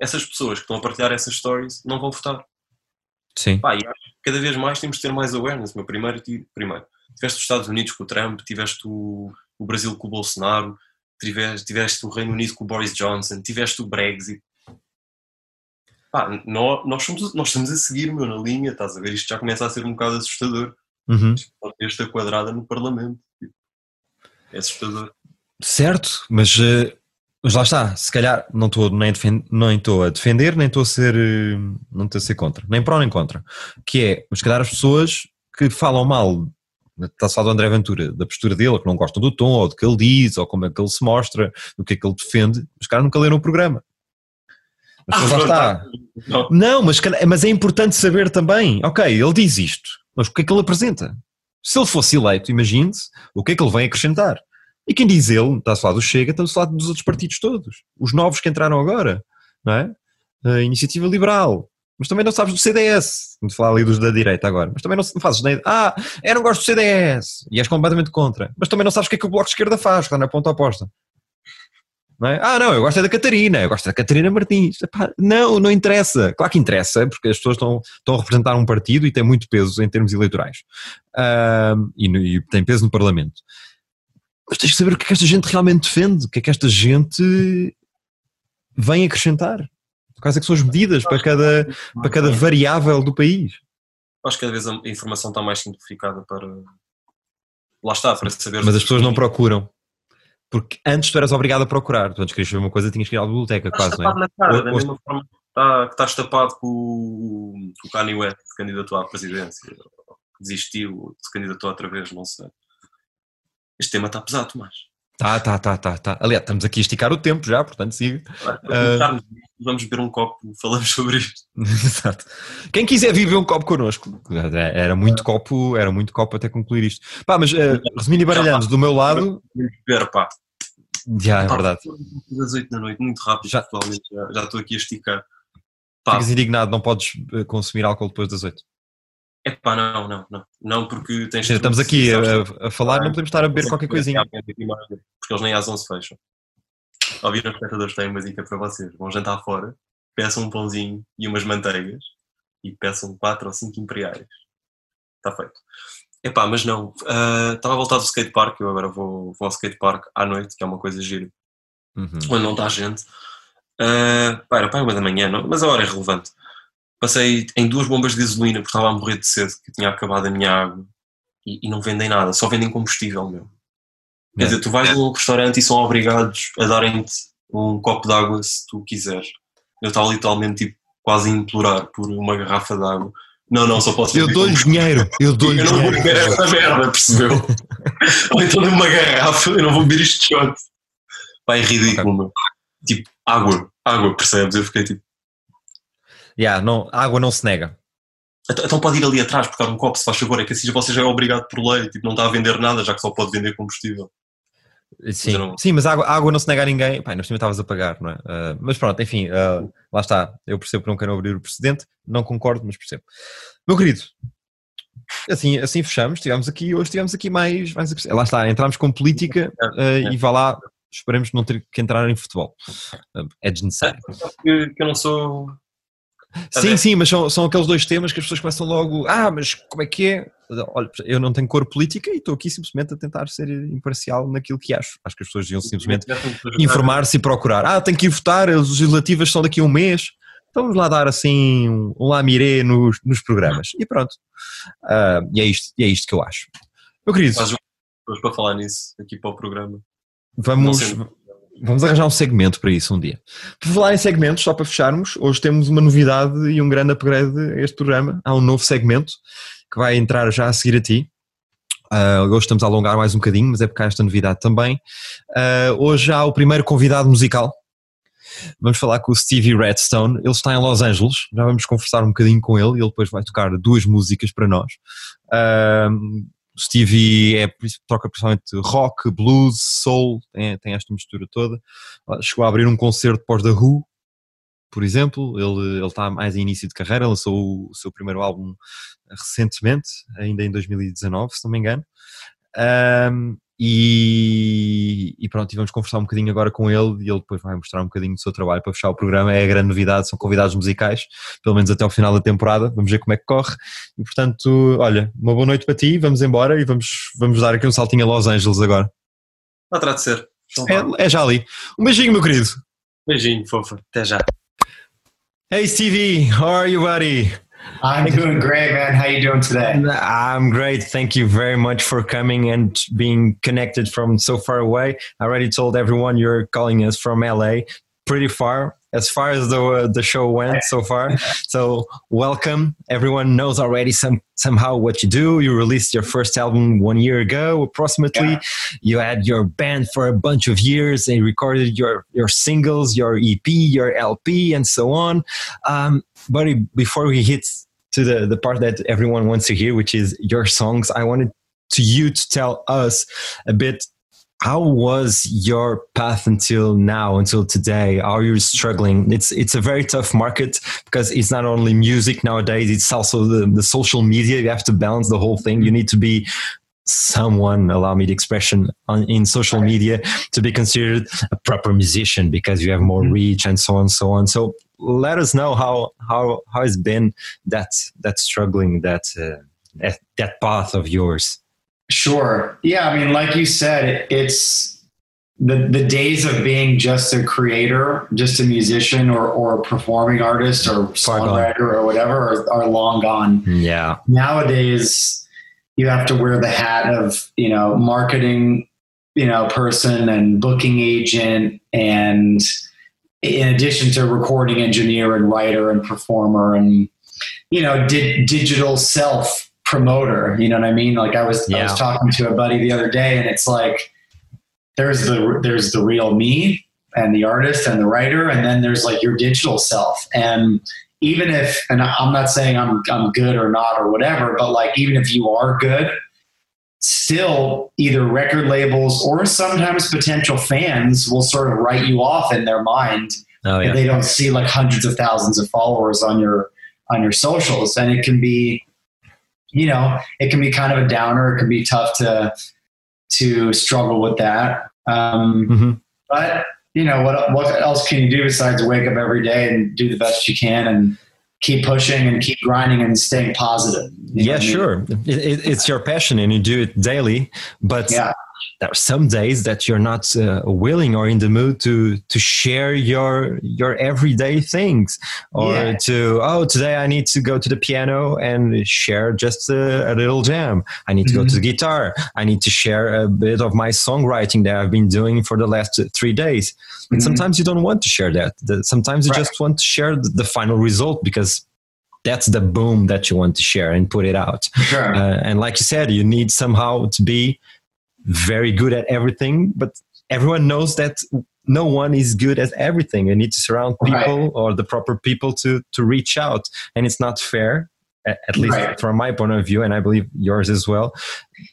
essas pessoas que estão a partilhar essas stories não vão votar. Sim. Pá, e cada vez mais temos de ter mais awareness. Meu primeiro, primeiro. Tiveste os Estados Unidos com o Trump, tiveste o, o Brasil com o Bolsonaro, tiveste, tiveste o Reino Unido com o Boris Johnson, tiveste o Brexit. Pá, nós, nós, somos, nós estamos a seguir, meu, na linha, estás a ver? Isto já começa a ser um bocado assustador. Uhum. Esta quadrada no Parlamento. É assustador. Certo, mas, eh, mas lá está, se calhar não estou nem, nem estou a defender, nem estou a ser eh, não estou a ser contra, nem pró nem contra. Que é, mas se calhar as pessoas que falam mal, está-se a falar do André Ventura, da postura dele, que não gostam do tom, ou do que ele diz, ou como é que ele se mostra, do que é que ele defende, mas calhar nunca leram o programa. Mas depois lá está. Não, Não, mas, mas é importante saber também, ok, ele diz isto, mas o que é que ele apresenta? Se ele fosse eleito, imagine-se, o que é que ele vem acrescentar? E quem diz ele, está-se falar do Chega, está-se falar dos outros partidos todos, os novos que entraram agora, não é? A Iniciativa Liberal, mas também não sabes do CDS, vamos falar ali dos da direita agora, mas também não, fazes nem, ah, eu não gosto do CDS, e és completamente contra, mas também não sabes o que é que o Bloco de Esquerda faz, está na ponta oposta. Não é? Ah, não, eu gosto é da Catarina, eu gosto da Catarina Martins. Epá, não, não interessa. Claro que interessa, porque as pessoas estão, estão a representar um partido e tem muito peso em termos eleitorais. Ahm, e, no- e tem peso no Parlamento. Mas tens que saber o que é que esta gente realmente defende, o que é que esta gente vem acrescentar. Quais é que são as medidas para cada, para cada variável do país. Acho que cada vez a informação está mais simplificada para. Lá está, para saber. Mas as pessoas não procuram. Porque antes tu eras obrigado a procurar. Tu antes querias saber uma coisa, tinhas que ir à biblioteca, Estás quase, não é? na cara, da mesma forma que, está, que estás tapado com, o- o Kanye West, que se candidatou à presidência, desistiu, se candidatou outra vez, não sei. Este tema está pesado, Tomás. Tá, tá, tá, tá, tá. Aliás, estamos aqui a esticar o tempo já, portanto siga. Começarmos, vamos beber um copo, falamos sobre isto. Exato. Quem quiser viver um copo connosco, era muito copo, era muito copo até concluir isto. Pá, mas uh, resumindo e baralhando, do meu lado, beber, pá. já é Pá, verdade. Das 8 da noite, muito rápido, Já- atualmente já, já estou aqui a esticar. Pá, Ficas indignado, não podes eh, consumir álcool depois das oito. é pá, não, não, não. Não, porque tens. Estamos aqui a, a- falar, não podemos estar a beber qualquer coisinha. Porque eles nem às 11 fecham. Ouviram, espectadores, têm uma dica para vocês. Vão jantar fora, peçam um pãozinho e umas manteigas e peçam 4 ou 5 imperiais. Está feito. Epá, mas não. ah, Estava a voltar do skatepark, eu agora vou, vou ao skatepark à noite, que é uma coisa gira, Uhum. onde não está gente. Uh, pá, era uma da manhã, não? mas a hora é relevante. passei em duas bombas de gasolina porque estava a morrer de sede, que tinha acabado a minha água e, e não vendem nada, só vendem combustível, meu. Quer É. dizer, tu vais a um restaurante e são obrigados a darem-te um copo de água se tu quiseres. Eu estava literalmente tipo, quase a implorar por uma garrafa de água. Não, não, só posso Eu dou-lhe dinheiro, eu dou-lhe eu não vou beber dinheiro. esta merda, percebeu? Ou então numa garrafa, eu não vou beber isto de shot. Pá, é ridículo, meu. Tipo, água, água, percebes? Eu fiquei tipo, Yeah, não, água não se nega. então então pode ir ali atrás buscar um copo, se faz favor, é que assim você já é obrigado por lei, tipo, não está a vender nada, já que só pode vender combustível. Sim, não- sim mas a água, água não se nega a ninguém. Pá, nós também estavas a pagar, não é? Ah, mas pronto, enfim, ah, lá está. Eu percebo que não quero abrir o precedente, não concordo, mas percebo. Meu querido, assim, assim fechamos. Tivemos aqui, hoje tivemos aqui mais. mais lá está, entramos com política ah, e vá lá, esperemos não ter que entrar em futebol. Ah, é desnecessário. Que, que eu não sou. Sim, bem. sim, mas são, são aqueles dois temas que as pessoas começam logo. Ah, mas como é que é? Olha, eu não tenho cor política e estou aqui simplesmente a tentar ser imparcial naquilo que acho. Acho que as pessoas deviam simplesmente informar-se e procurar. Ah, tenho que ir votar, as legislativas são daqui a um mês. Então vamos lá dar assim um, um lamiré nos, nos programas. E pronto. Ah, e, é isto, e é isto que eu acho. Meu querido, Faz Depois para falar nisso, aqui para o programa. vamos. Vamos arranjar um segmento para isso um dia. Por falar em segmentos, só para fecharmos, hoje temos uma novidade e um grande upgrade a este programa. Há um novo segmento que vai entrar já a seguir a ti. Ah, hoje estamos a alongar mais um bocadinho, mas é porque há esta novidade também. Ah, hoje há o primeiro convidado musical. Vamos falar com o Stevie Redstone. Ele está em Los Angeles. Já vamos conversar um bocadinho com ele. Ele depois vai tocar duas músicas para nós. Ah, o Stevie é, toca principalmente rock, blues, soul, tem, tem esta mistura toda. Chegou a abrir um concerto pós da Who, por exemplo. Ele, ele está mais em início de carreira, lançou o, seu primeiro álbum recentemente, ainda em 2019, se não me engano. Ahm, e, e pronto, e vamos conversar um bocadinho agora com ele e ele depois vai mostrar um bocadinho do seu trabalho para fechar o programa. É a grande novidade, são convidados musicais, pelo menos até ao final da temporada. Vamos ver como é que corre. E portanto, olha, uma boa noite para ti. Vamos embora e vamos, vamos dar aqui um saltinho a Los Angeles agora. Lá terá de ser. Então. É, é já ali. Um beijinho, meu querido. Beijinho, fofa. Até já. Hey Stevie, how are you, buddy? I'm doing great, man. How you doing today? I'm great. Thank you very much for coming and being connected from so far away. I already told everyone you're calling us from LA, pretty far, as far as the uh, the show went so far. So welcome. Everyone knows already some somehow what you do. You released your first album one year ago, approximately. Yeah. You had your band for a bunch of years and recorded your your singles, your EP, your LP, and so on. Um, but before we hit to the, the part that everyone wants to hear, which is your songs, I wanted to you to tell us a bit how was your path until now, until today? Are you struggling? It's it's a very tough market because it's not only music nowadays; it's also the, the social media. You have to balance the whole thing. You need to be someone allow me the expression on, in social media to be considered a proper musician because you have more mm-hmm. reach and so on and so on so let us know how how how has been that that struggling that uh, that, path of yours Sure. Yeah, I mean, like you said, it's the the days of being just a creator, just a musician or or a performing artist or songwriter or whatever are, are long gone. yeah Nowadays, you have to wear the hat of, you know, marketing, you know, person and booking agent and in addition to recording engineer and writer and performer and you know, di- digital self promoter. You know what I mean? Like I was, I was talking to a buddy the other day, and it's like there's the there's the real me and the artist and the writer, and then there's like your digital self. And even if, and I'm not saying I'm I'm good or not or whatever, but like even if you are good, still either record labels or sometimes potential fans will sort of write you off in their mind oh if they don't see like hundreds of thousands of followers on your on your socials. And it can be you know it can be kind of a downer. It can be tough to to struggle with that. Um, Mhm. but you know what what else can you do besides wake up every day and do the best you can and keep pushing and keep grinding and staying positive you know yeah I mean? sure it, it, it's your passion and you do it daily but Yeah. There are some days that you're not uh, willing or in the mood to to share your your everyday things or Yeah. to oh today i need to go to the piano and share just a, a little jam i need to go to the guitar i need to share a bit of my songwriting that i've been doing for the last three days and Mhm. sometimes you don't want to share that sometimes you Right. just want to share the, the final result because that's the boom that you want to share and put it out Sure. uh, and like you said, you need somehow to be very good at everything, but everyone knows that no one is good at everything. You need to surround Right. people or the proper people to to reach out, and it's not fair. At least Right. from my point of view, and I believe yours as well,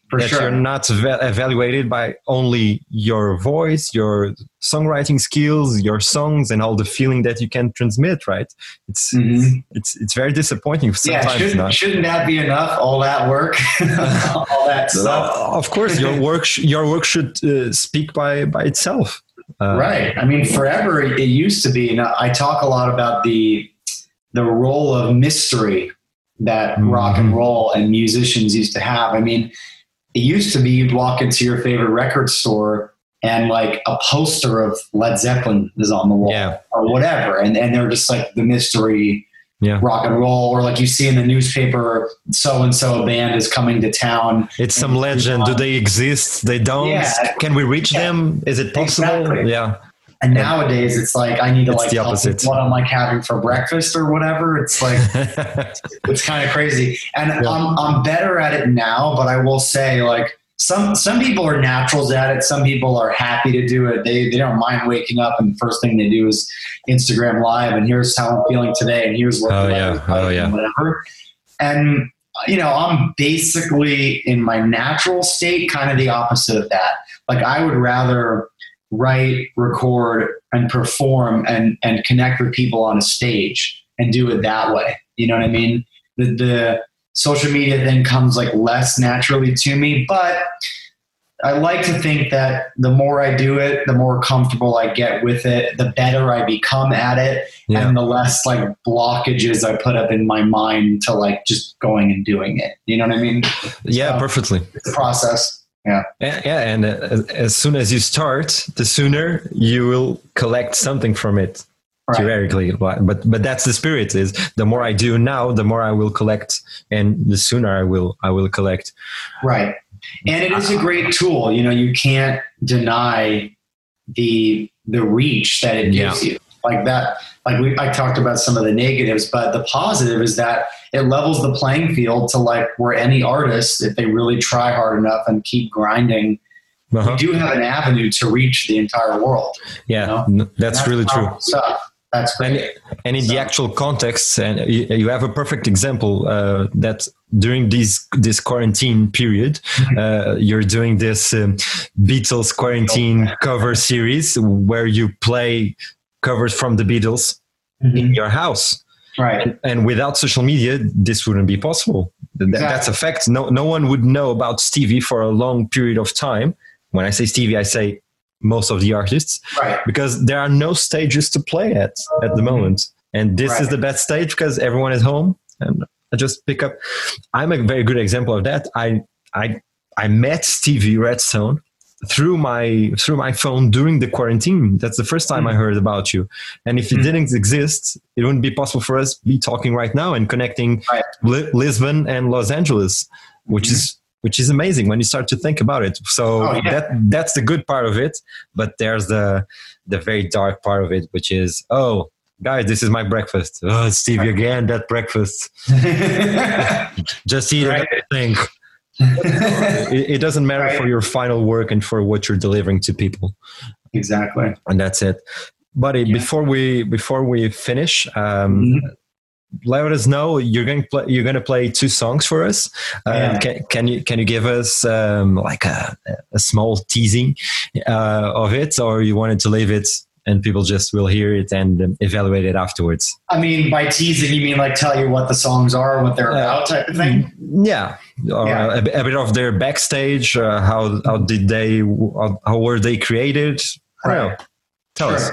For that sure. you're not eva- evaluated by only your voice, your songwriting skills, your songs, and all the feeling that you can transmit. Right? It's Mhm. it's it's very disappointing Yeah, shouldn't, not. shouldn't that be enough? All that work, all that stuff. Uh, of course, your work sh- your work should uh, speak by by itself. Uh, right. I mean, forever it it used to be, and I talk a lot about the the role of mystery that rock and Mhm. roll and musicians used to have. I mean, it used to be you'd walk into your favorite record store and like a poster of Led Zeppelin is on the wall Yeah. or whatever, and and they're just like the mystery. Yeah. Rock and roll, or like you see in the newspaper, so and so band is coming to town. It's some legend. Do they exist? They don't. Yeah. Can we reach Yeah. them? Is it possible? Exactly. Yeah. And nowadays, it's like I need to It's like the tell opposite. people what I'm like having for breakfast or whatever. It's like it's kind of crazy. And I'm I'm better at it now, but I will say like some some people are naturals at it. Some people are happy to do it. They they don't mind waking up and the first thing they do is Instagram live and here's how I'm feeling today and here's what Oh, yeah. Oh, yeah. and whatever. And you know, I'm basically in my natural state, kind of the opposite of that. Like I would rather write, record, and perform and and connect with people on a stage and do it that way. You know what I mean? The the social media thing comes like less naturally to me, but I like to think that the more I do it, the more comfortable I get with it, the better I become at it, Yeah. and the less like blockages I put up in my mind to like just going and doing it. You know what I mean? yeah, So- perfectly. It's a process. Yeah, yeah, and uh, as- soon as you start, the sooner you will collect something from it. Right. Theoretically, but but but that's the spirit. Is the more I do now, the more I will collect, and the sooner I will I will collect. Right. And it is a great tool. You know, you can't deny the the reach that it gives you. Like that, like we I talked about some of the negatives, but the positive is that it levels the playing field to like where any artist, if they really try hard enough and keep grinding, Uh-huh. you do have an avenue to reach the entire world. Yeah, know? n- that's, really true. Stuff. That's And, great. and in the actual context, and you, you have a perfect example uh, that during this this quarantine period, Mm-hmm. uh, you're doing this um, Beatles quarantine cover series where you play covers from the Beatles in mm-hmm. your house. Right. And without social media, this wouldn't be possible. Th- That's a fact. No, no one would know about Stevie for a long period of time. When I say Stevie, I say most of the artists Right. because there are no stages to play at at the mm-hmm. moment. And this is the best stage because everyone is home and I just pick up. I'm a very good example of that. I I I met Stevie Redstone through my through my phone during the quarantine. That's the first time I heard about you. And if it Mm. didn't exist, it wouldn't be possible for us to be talking right now and connecting Right. Li- Lisbon and Los Angeles, which is which is amazing when you start to think about it. So Oh, yeah. that that's the good part of it, but there's the the very dark part of it, which is oh guys, this is my breakfast. Oh, Stevie again, that breakfast. Just eat Right. everything. It, it doesn't matter Right. for your final work and for what you're delivering to people, exactly. and that's it. Buddy, Yeah. before we before we finish, um, Mhm. let us know you're going to play you're going to play two songs for us um, Yeah. can, can you can you give us um, like a, a small teasing uh, of it or you wanted to leave it and people just will hear it and um, evaluate it afterwards I mean, by teasing, you mean like tell you what the songs are, what they're Yeah. about, type of thing. yeah or Yeah. A, bit- a bit of their backstage uh, how how did they how, how were they created I don't know Right. tell us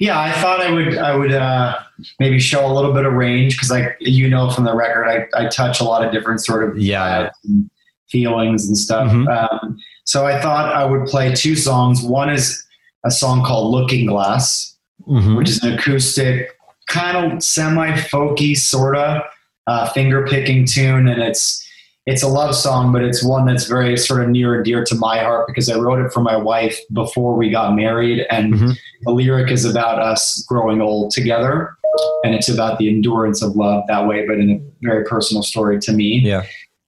Yeah, I thought I would I would uh, maybe show a little bit of range because, like you know from the record, I, I touch a lot of different sort of Yeah. and feelings and stuff. Mhm. Um, So I thought I would play two songs. One is a song called Looking Glass, Mhm. which is an acoustic, kind of semi folky, sort of uh, finger picking tune, and it's it's a love song, but it's one that's very sort of near and dear to my heart because I wrote it for my wife before we got married, and Mhm. the lyric is about us growing old together, and it's about the endurance of love that way, but in a very personal story to me. Yeah.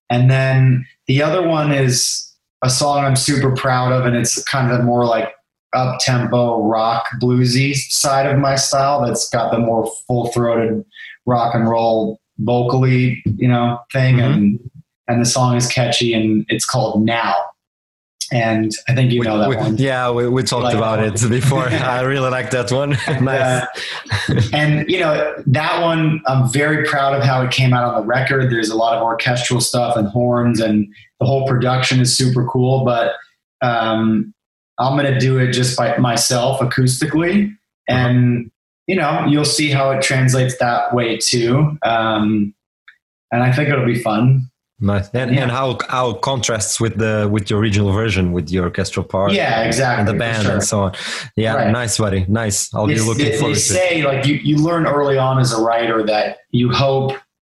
And then the other one is a song I'm super proud of, and it's kind of more like up tempo rock bluesy side of my style that's got the more full throated rock and roll vocally, you know, thing. Mhm. And and the song is catchy and it's called Now. And I think you We- know that we- one. yeah, we, we talked Like about it before. I really like that one. nice. Uh, and you know that one i'm very proud of how it came out on the record there's a lot of orchestral stuff and horns and the whole production is super cool but um, i'm going to do it just by myself acoustically and you know you'll see how it translates that way too um, and i think it'll be fun Nice. And, Yeah. and how how it contrasts with the with the original version with the orchestral part. yeah exactly And the band sure. and so on. Yeah, Right. nice, buddy. Nice. I'll be looking they, they forward to it. say like you, you learn early on as a writer that you hope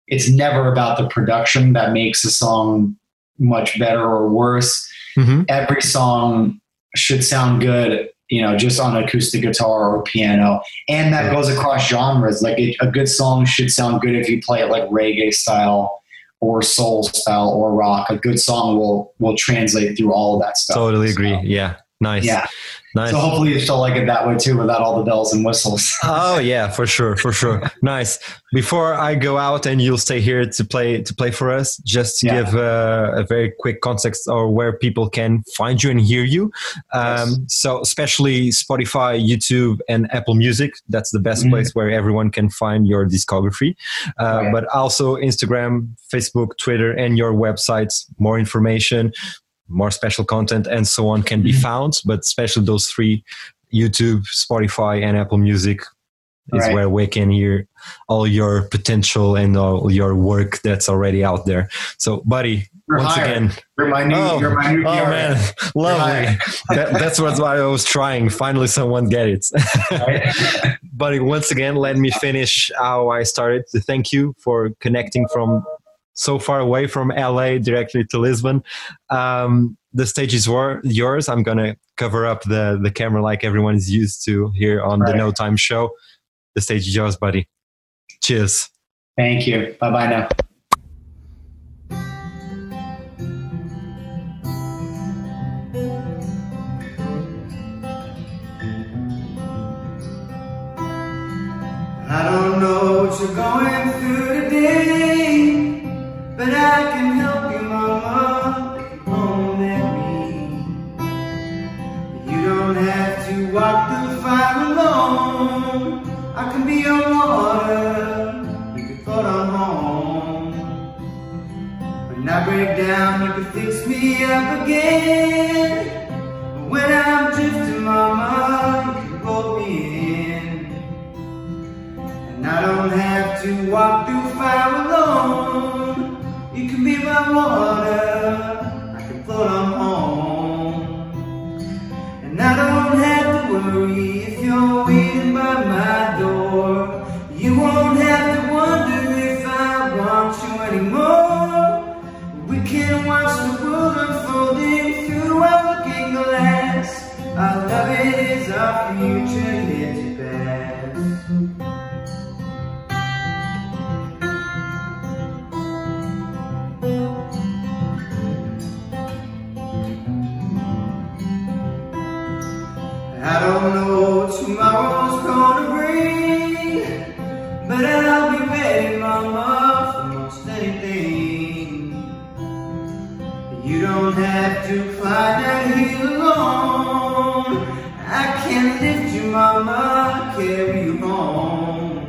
it's never about the production that makes a song much better or worse Mhm. every song should sound good you know just on acoustic guitar or piano and that goes across genres like it, a good song should sound good if you play it like reggae style or soul style or rock a good song will will translate through all of that stuff Totally agree. So, Yeah. Nice. yeah Nice. so hopefully you still like it that way too without all the bells and whistles oh yeah, for sure, for sure. nice. Before I go out and you'll stay here to play to play for us, just to Yeah. give uh, a very quick context or where people can find you and hear you. Um, Yes. So especially Spotify, YouTube, and Apple Music. That's the best Mhm. place where everyone can find your discography. Uh, Right. But also Instagram, Facebook, Twitter, and your websites. More information. More special content and so on can be Mhm. found, but especially those three YouTube, Spotify, and Apple Music is Right. where we can hear all your potential and all your work that's already out there. So, buddy, You're once hired. again, You're my new. oh, you're my new oh man, lovely. that, that's what I was trying. Finally, someone get it. right? buddy, once again, let me finish how I started. To thank you for connecting from so far away from LA directly to Lisbon. Um, the stage is wor- yours. I'm gonna cover up the the camera like everyone is used to here on the No Time Show. The stage is yours, buddy. Cheers. Thank you. Bye bye now. I don't know what you're going fire alone. I can be your water, you can float on home. When I break down, you can fix me up again. When I'm drifting, Mama, you can roll me in. And I don't have to walk through fire alone. You can be my water, I can float on home. And I don't have worry if you're waiting by my door. You won't have to wonder if I want you anymore. We can watch the world unfolding through our looking glass. Our love is our future but I'll be ready, Mama, for most anything. You don't have to climb that hill alone. I can lift you, Mama, carry you home.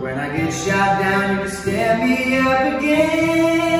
When I get shot down, you can stand me up again.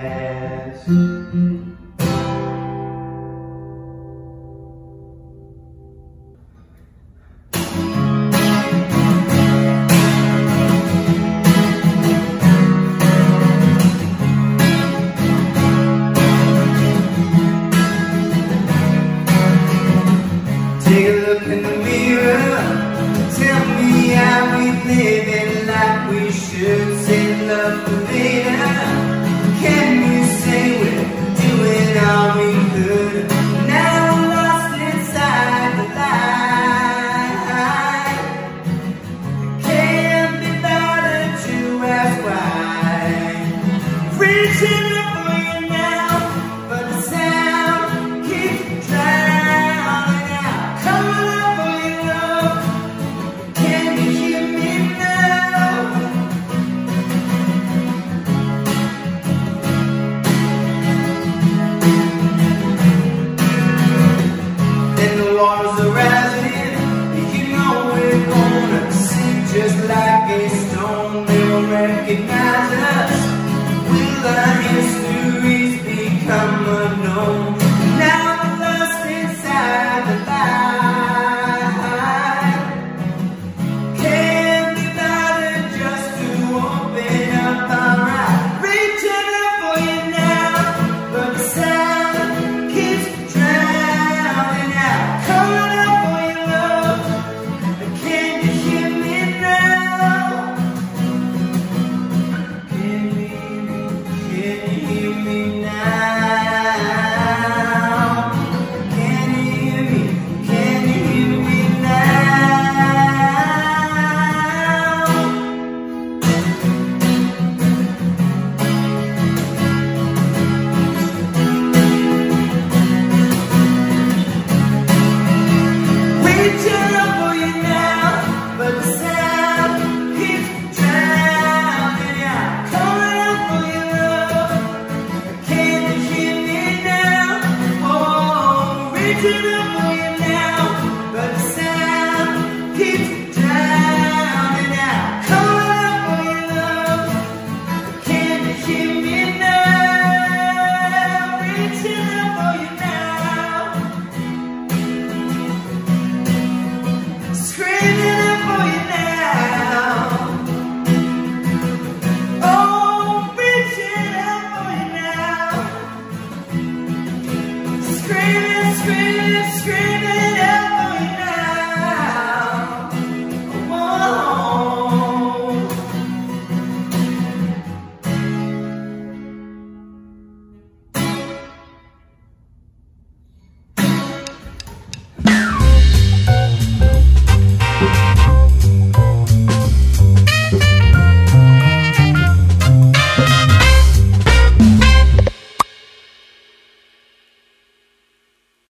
Yes.